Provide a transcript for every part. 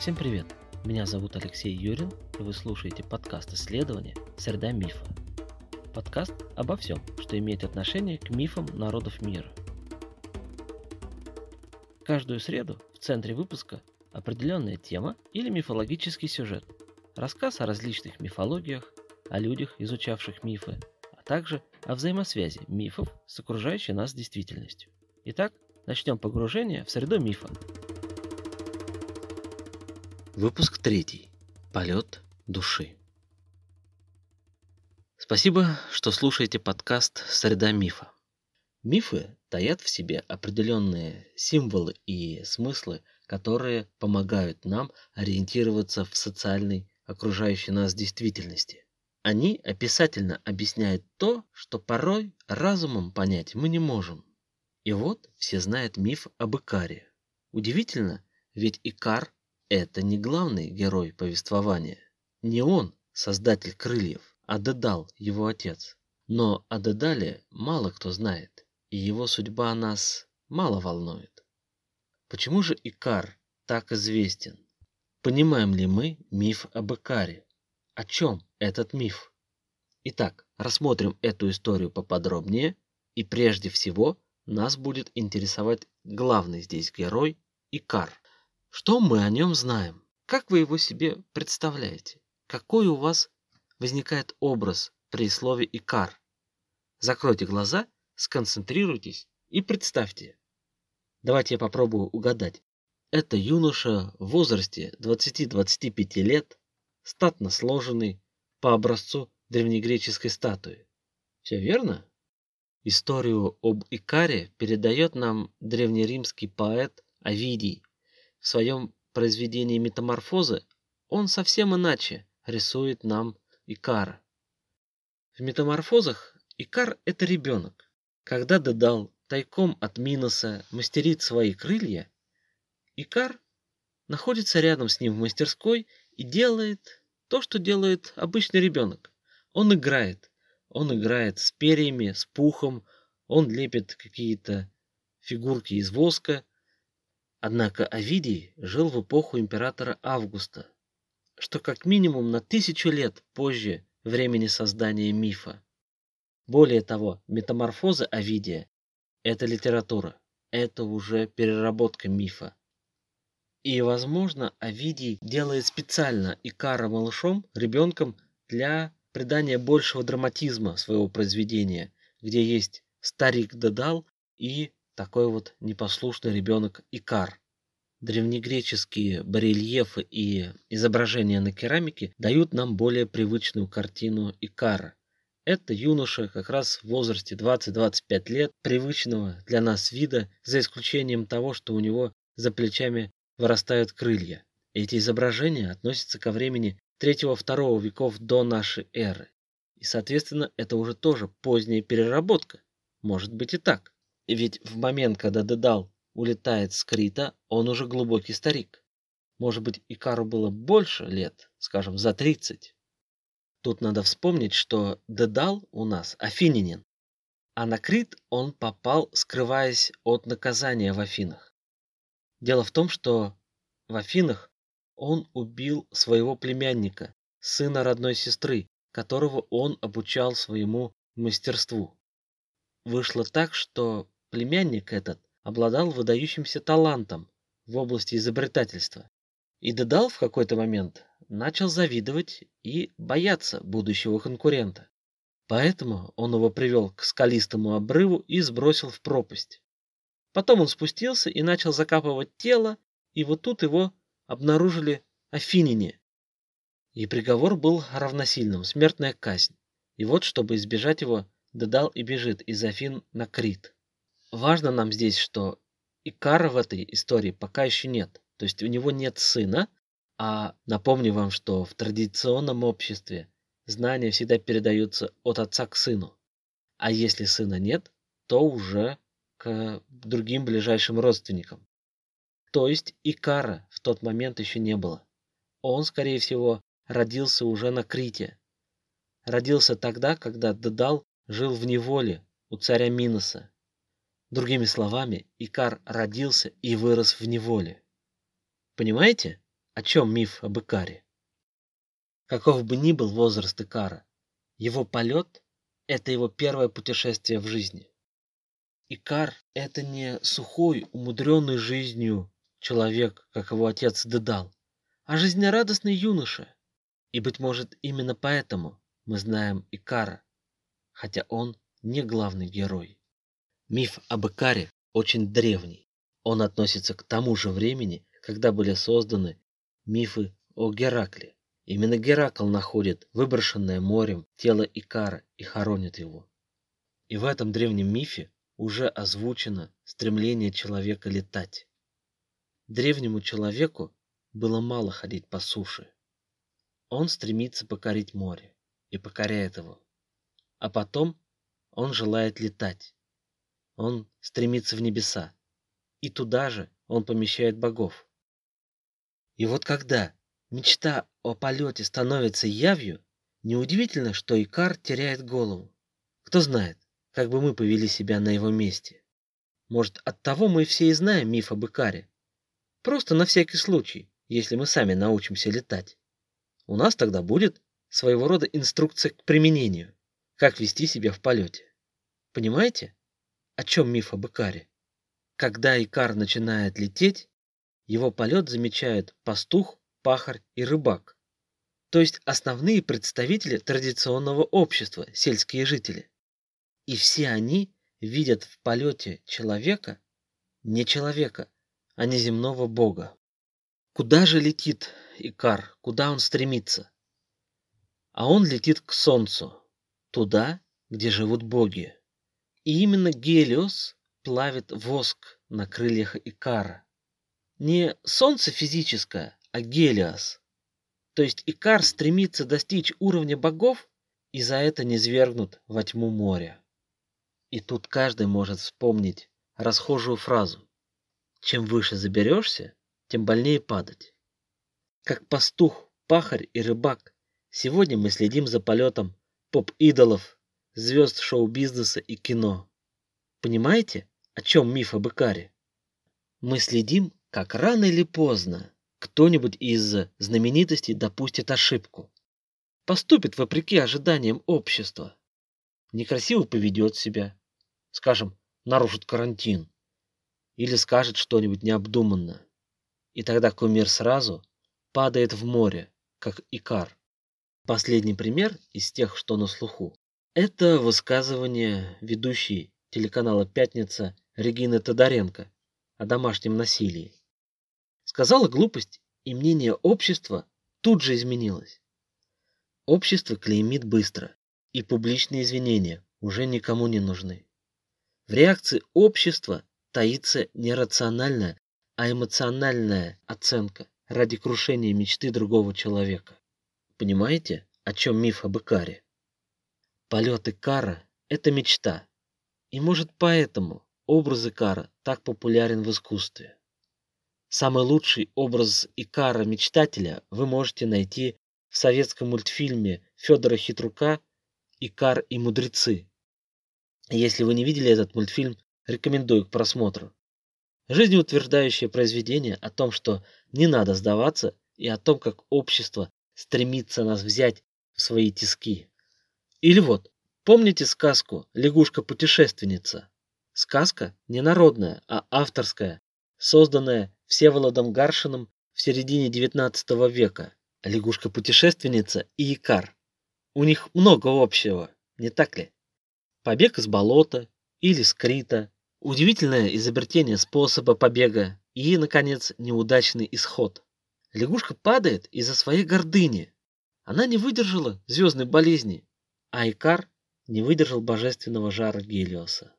Всем привет! Меня зовут Алексей Юрин, и вы слушаете подкаст исследования «Среда мифа». Подкаст обо всем, что имеет отношение к мифам народов мира. Каждую среду в центре выпуска определенная тема или мифологический сюжет, рассказ о различных мифологиях, о людях, изучавших мифы, а также о взаимосвязи мифов с окружающей нас действительностью. Итак, начнем погружение в среду мифа. Выпуск третий. Полет души. Спасибо, что слушаете подкаст «Среда мифа». Мифы таят в себе определенные символы и смыслы, которые помогают нам ориентироваться в социальной окружающей нас действительности. Они описательно объясняют то, что порой разумом понять мы не можем. И вот все знают миф об Икаре. Удивительно, ведь Икар это не главный герой повествования. Не он создатель крыльев, а Дедал, его отец. Но о Дедале мало кто знает, и его судьба нас мало волнует. Почему же Икар так известен? Понимаем ли мы миф об Икаре? О чем этот миф? Итак, рассмотрим эту историю поподробнее, и прежде всего нас будет интересовать главный здесь герой Икар. Что мы о нем знаем? Как вы его себе представляете? Какой у вас возникает образ при слове «икар»? Закройте глаза, сконцентрируйтесь и представьте. Давайте я попробую угадать. Это юноша в возрасте 20-25 лет, статно сложенный, по образцу древнегреческой статуи. Все верно? Историю об Икаре передает нам древнеримский поэт Овидий в своем произведении «Метаморфозы» он совсем иначе рисует нам Икара. В «Метаморфозах» Икар – это ребенок. Когда Дедал тайком от Миноса мастерит свои крылья, Икар находится рядом с ним в мастерской и делает то, что делает обычный ребенок. Он играет. Он играет с перьями, с пухом, он лепит какие-то фигурки из воска, Однако Овидий жил в эпоху императора Августа, что как минимум на тысячу лет позже времени создания мифа. Более того, метаморфозы Овидия – это литература, это уже переработка мифа. И, возможно, Овидий делает специально Икара малышом, ребенком, для придания большего драматизма своего произведения, где есть старик Дедал и такой вот непослушный ребенок Икар. Древнегреческие барельефы и изображения на керамике дают нам более привычную картину Икара. Это юноша как раз в возрасте 20-25 лет, привычного для нас вида, за исключением того, что у него за плечами вырастают крылья. Эти изображения относятся ко времени 3-2 веков до нашей эры. И, соответственно, это уже тоже поздняя переработка. Может быть и так. Ведь в момент, когда Дедал улетает с Крита, он уже глубокий старик. Может быть, Икару было больше лет, скажем, за 30. Тут надо вспомнить, что Дедал у нас афининин, а на Крит он попал, скрываясь от наказания в Афинах. Дело в том, что в Афинах он убил своего племянника, сына родной сестры, которого он обучал своему мастерству. Вышло так, что Племянник этот обладал выдающимся талантом в области изобретательства. И Дедал в какой-то момент начал завидовать и бояться будущего конкурента. Поэтому он его привел к скалистому обрыву и сбросил в пропасть. Потом он спустился и начал закапывать тело, и вот тут его обнаружили афиняне. И приговор был равносильным – смертная казнь. И вот, чтобы избежать его, Дедал и бежит из Афин на Крит. Важно нам здесь, что Икара в этой истории пока еще нет. То есть у него нет сына, а напомню вам, что в традиционном обществе знания всегда передаются от отца к сыну. А если сына нет, то уже к другим ближайшим родственникам. То есть Икара в тот момент еще не было. Он, скорее всего, родился уже на Крите. Родился тогда, когда Дедал жил в неволе у царя Миноса. Другими словами, Икар родился и вырос в неволе. Понимаете, о чем миф об Икаре? Каков бы ни был возраст Икара, его полет – это его первое путешествие в жизни. Икар – это не сухой, умудренный жизнью человек, как его отец Дедал, а жизнерадостный юноша. И, быть может, именно поэтому мы знаем Икара, хотя он не главный герой. Миф об Икаре очень древний. Он относится к тому же времени, когда были созданы мифы о Геракле. Именно Геракл находит выброшенное морем тело Икара и хоронит его. И в этом древнем мифе уже озвучено стремление человека летать. Древнему человеку было мало ходить по суше. Он стремится покорить море и покоряет его. А потом он желает летать. Он стремится в небеса. И туда же он помещает богов. И вот когда мечта о полете становится явью, неудивительно, что Икар теряет голову. Кто знает, как бы мы повели себя на его месте. Может, от того мы все и знаем миф об Икаре. Просто на всякий случай, если мы сами научимся летать. У нас тогда будет своего рода инструкция к применению, как вести себя в полете. Понимаете, о чем миф об Икаре? Когда Икар начинает лететь, его полет замечают пастух, пахарь и рыбак, то есть основные представители традиционного общества, сельские жители. И все они видят в полете человека, не человека, а не земного бога. Куда же летит Икар, куда он стремится? А он летит к солнцу, туда, где живут боги. И именно Гелиос плавит воск на крыльях Икара. Не солнце физическое, а Гелиос. То есть Икар стремится достичь уровня богов и за это не свергнут во тьму моря. И тут каждый может вспомнить расхожую фразу. Чем выше заберешься, тем больнее падать. Как пастух, пахарь и рыбак, сегодня мы следим за полетом поп-идолов, звезд шоу-бизнеса и кино. Понимаете, о чем миф об Икаре? Мы следим, как рано или поздно кто-нибудь из знаменитостей допустит ошибку. Поступит вопреки ожиданиям общества. Некрасиво поведет себя. Скажем, нарушит карантин. Или скажет что-нибудь необдуманно. И тогда кумир сразу падает в море, как икар. Последний пример из тех, что на слуху, это высказывание ведущей телеканала «Пятница» Регины Тодоренко о домашнем насилии. Сказала глупость, и мнение общества тут же изменилось. Общество клеймит быстро, и публичные извинения уже никому не нужны. В реакции общества таится не рациональная, а эмоциональная оценка ради крушения мечты другого человека. Понимаете, о чем миф об Икаре? Полет Икара – это мечта. И может поэтому образ Икара так популярен в искусстве. Самый лучший образ Икара-мечтателя вы можете найти в советском мультфильме Федора Хитрука «Икар и мудрецы». Если вы не видели этот мультфильм, рекомендую к просмотру. Жизнеутверждающее произведение о том, что не надо сдаваться, и о том, как общество стремится нас взять в свои тиски. Или вот, помните сказку «Лягушка-путешественница»? Сказка не народная, а авторская, созданная Всеволодом Гаршиным в середине XIX века. Лягушка-путешественница и Икар. У них много общего, не так ли? Побег из болота или скрита, удивительное изобретение способа побега и, наконец, неудачный исход. Лягушка падает из-за своей гордыни. Она не выдержала звездной болезни, а Икар не выдержал божественного жара Гелиоса.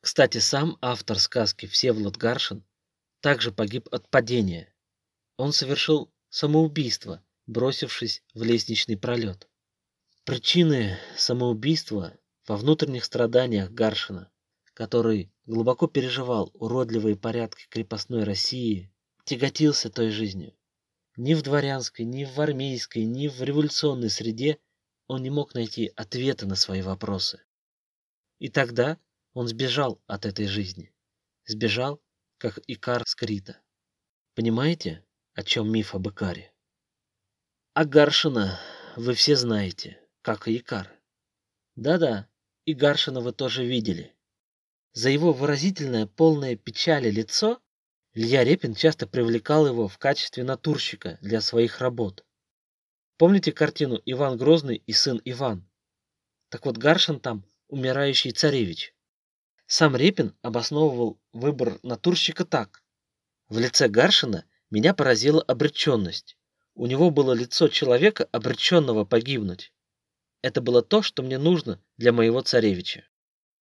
Кстати, сам автор сказки Всеволод Гаршин также погиб от падения. Он совершил самоубийство, бросившись в лестничный пролет. Причины самоубийства во внутренних страданиях Гаршина, который глубоко переживал уродливые порядки крепостной России, тяготился той жизнью. Ни в дворянской, ни в армейской, ни в революционной среде он не мог найти ответа на свои вопросы. И тогда он сбежал от этой жизни. Сбежал как Икар Скрита. Понимаете, о чем миф об Икаре. А Гаршина вы все знаете, как и Икар. Да-да, и Гаршина вы тоже видели. За его выразительное, полное печали лицо Илья Репин часто привлекал его в качестве натурщика для своих работ. Помните картину «Иван Грозный и сын Иван»? Так вот Гаршин там умирающий царевич. Сам Репин обосновывал выбор натурщика так. В лице Гаршина меня поразила обреченность. У него было лицо человека, обреченного погибнуть. Это было то, что мне нужно для моего царевича.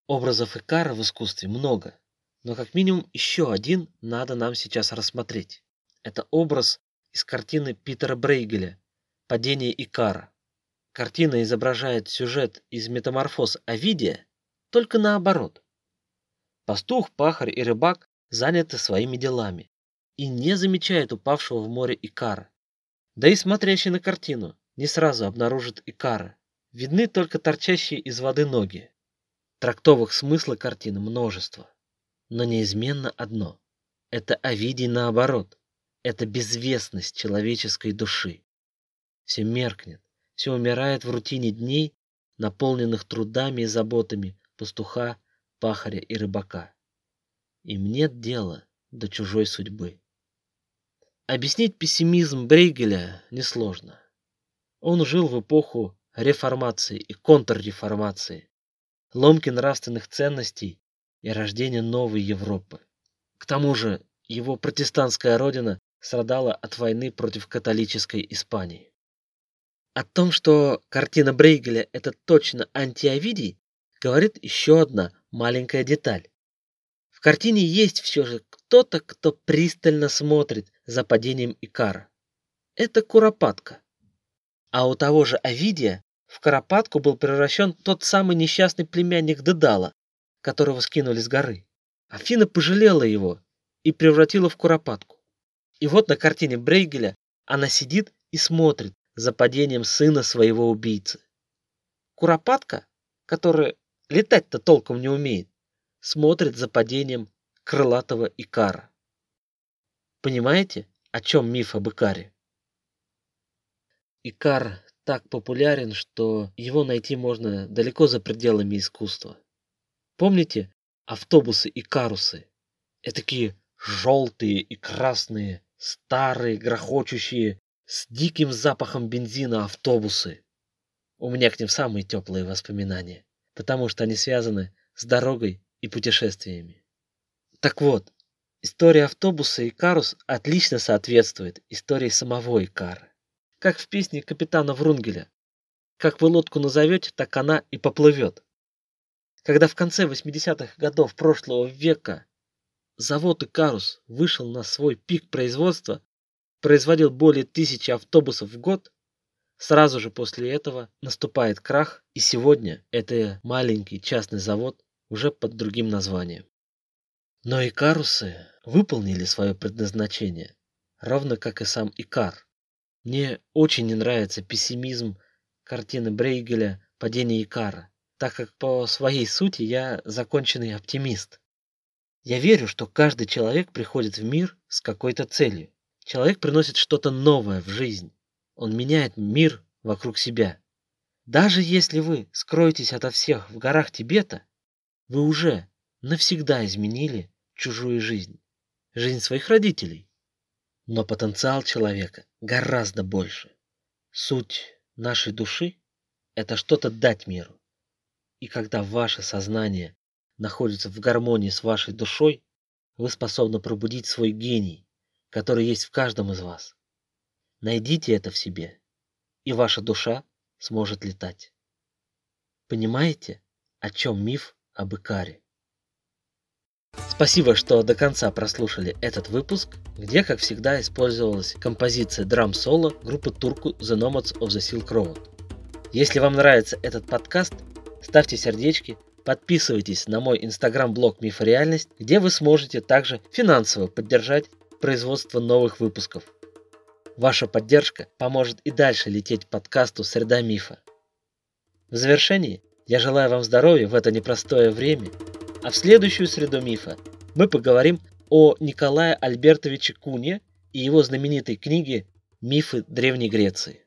Образов Икара в искусстве много, но как минимум еще один надо нам сейчас рассмотреть. Это образ из картины Питера Брейгеля «Падение Икара». Картина изображает сюжет из метаморфоз Овидия, только наоборот. Пастух, пахарь и рыбак заняты своими делами и не замечают упавшего в море Икара. Да и смотрящий на картину не сразу обнаружит Икара. Видны только торчащие из воды ноги. Трактовых смысла картины множество. Но неизменно одно. Это Овидий наоборот. Это безвестность человеческой души. Все меркнет, все умирает в рутине дней, наполненных трудами и заботами пастуха, пахаря и рыбака. Им нет дела до чужой судьбы. Объяснить пессимизм Брейгеля несложно. Он жил в эпоху реформации и контрреформации, ломки нравственных ценностей и рождения новой Европы. К тому же его протестантская родина страдала от войны против католической Испании. О том, что картина Брейгеля – это точно антиовидий, говорит еще одна маленькая деталь. В картине есть все же кто-то, кто пристально смотрит за падением Икара. Это Куропатка. А у того же Овидия в Куропатку был превращен тот самый несчастный племянник Дедала, которого скинули с горы. Афина пожалела его и превратила в Куропатку. И вот на картине Брейгеля она сидит и смотрит за падением сына своего убийцы. Куропатка, которая летать-то толком не умеет, смотрит за падением крылатого Икара. Понимаете, о чем миф об Икаре? Икар так популярен, что его найти можно далеко за пределами искусства. Помните автобусы Икарусы? Этакие желтые и красные, старые, грохочущие, с диким запахом бензина автобусы. У меня к ним самые теплые воспоминания, потому что они связаны с дорогой и путешествиями. Так вот, история автобуса Икарус отлично соответствует истории самого Икара. Как в песне капитана Врунгеля. Как вы лодку назовете, так она и поплывет. Когда в конце 80-х годов прошлого века завод Икарус вышел на свой пик производства, производил более тысячи автобусов в год, сразу же после этого наступает крах, и сегодня это маленький частный завод уже под другим названием. Но Икарусы выполнили свое предназначение, равно как и сам Икар. Мне очень не нравится пессимизм картины Брейгеля «Падение Икара», так как по своей сути я законченный оптимист. Я верю, что каждый человек приходит в мир с какой-то целью. Человек приносит что-то новое в жизнь. Он меняет мир вокруг себя. Даже если вы скроетесь ото всех в горах Тибета, вы уже навсегда изменили чужую жизнь, жизнь своих родителей. Но потенциал человека гораздо больше. Суть нашей души – это что-то дать миру. И когда ваше сознание находится в гармонии с вашей душой, вы способны пробудить свой гений, который есть в каждом из вас. Найдите это в себе, и ваша душа сможет летать. Понимаете, о чем миф об Икаре? Спасибо, что до конца прослушали этот выпуск, где, как всегда, использовалась композиция драм-соло группы Турку The Nomads of the Silk Road. Если вам нравится этот подкаст, ставьте сердечки, подписывайтесь на мой инстаграм-блог Мифореальность, где вы сможете также финансово поддержать производство новых выпусков. Ваша поддержка поможет и дальше лететь подкасту «Среда мифа». В завершении я желаю вам здоровья в это непростое время – а в следующую среду мифа мы поговорим о Николае Альбертовиче Куне и его знаменитой книги «Мифы Древней Греции».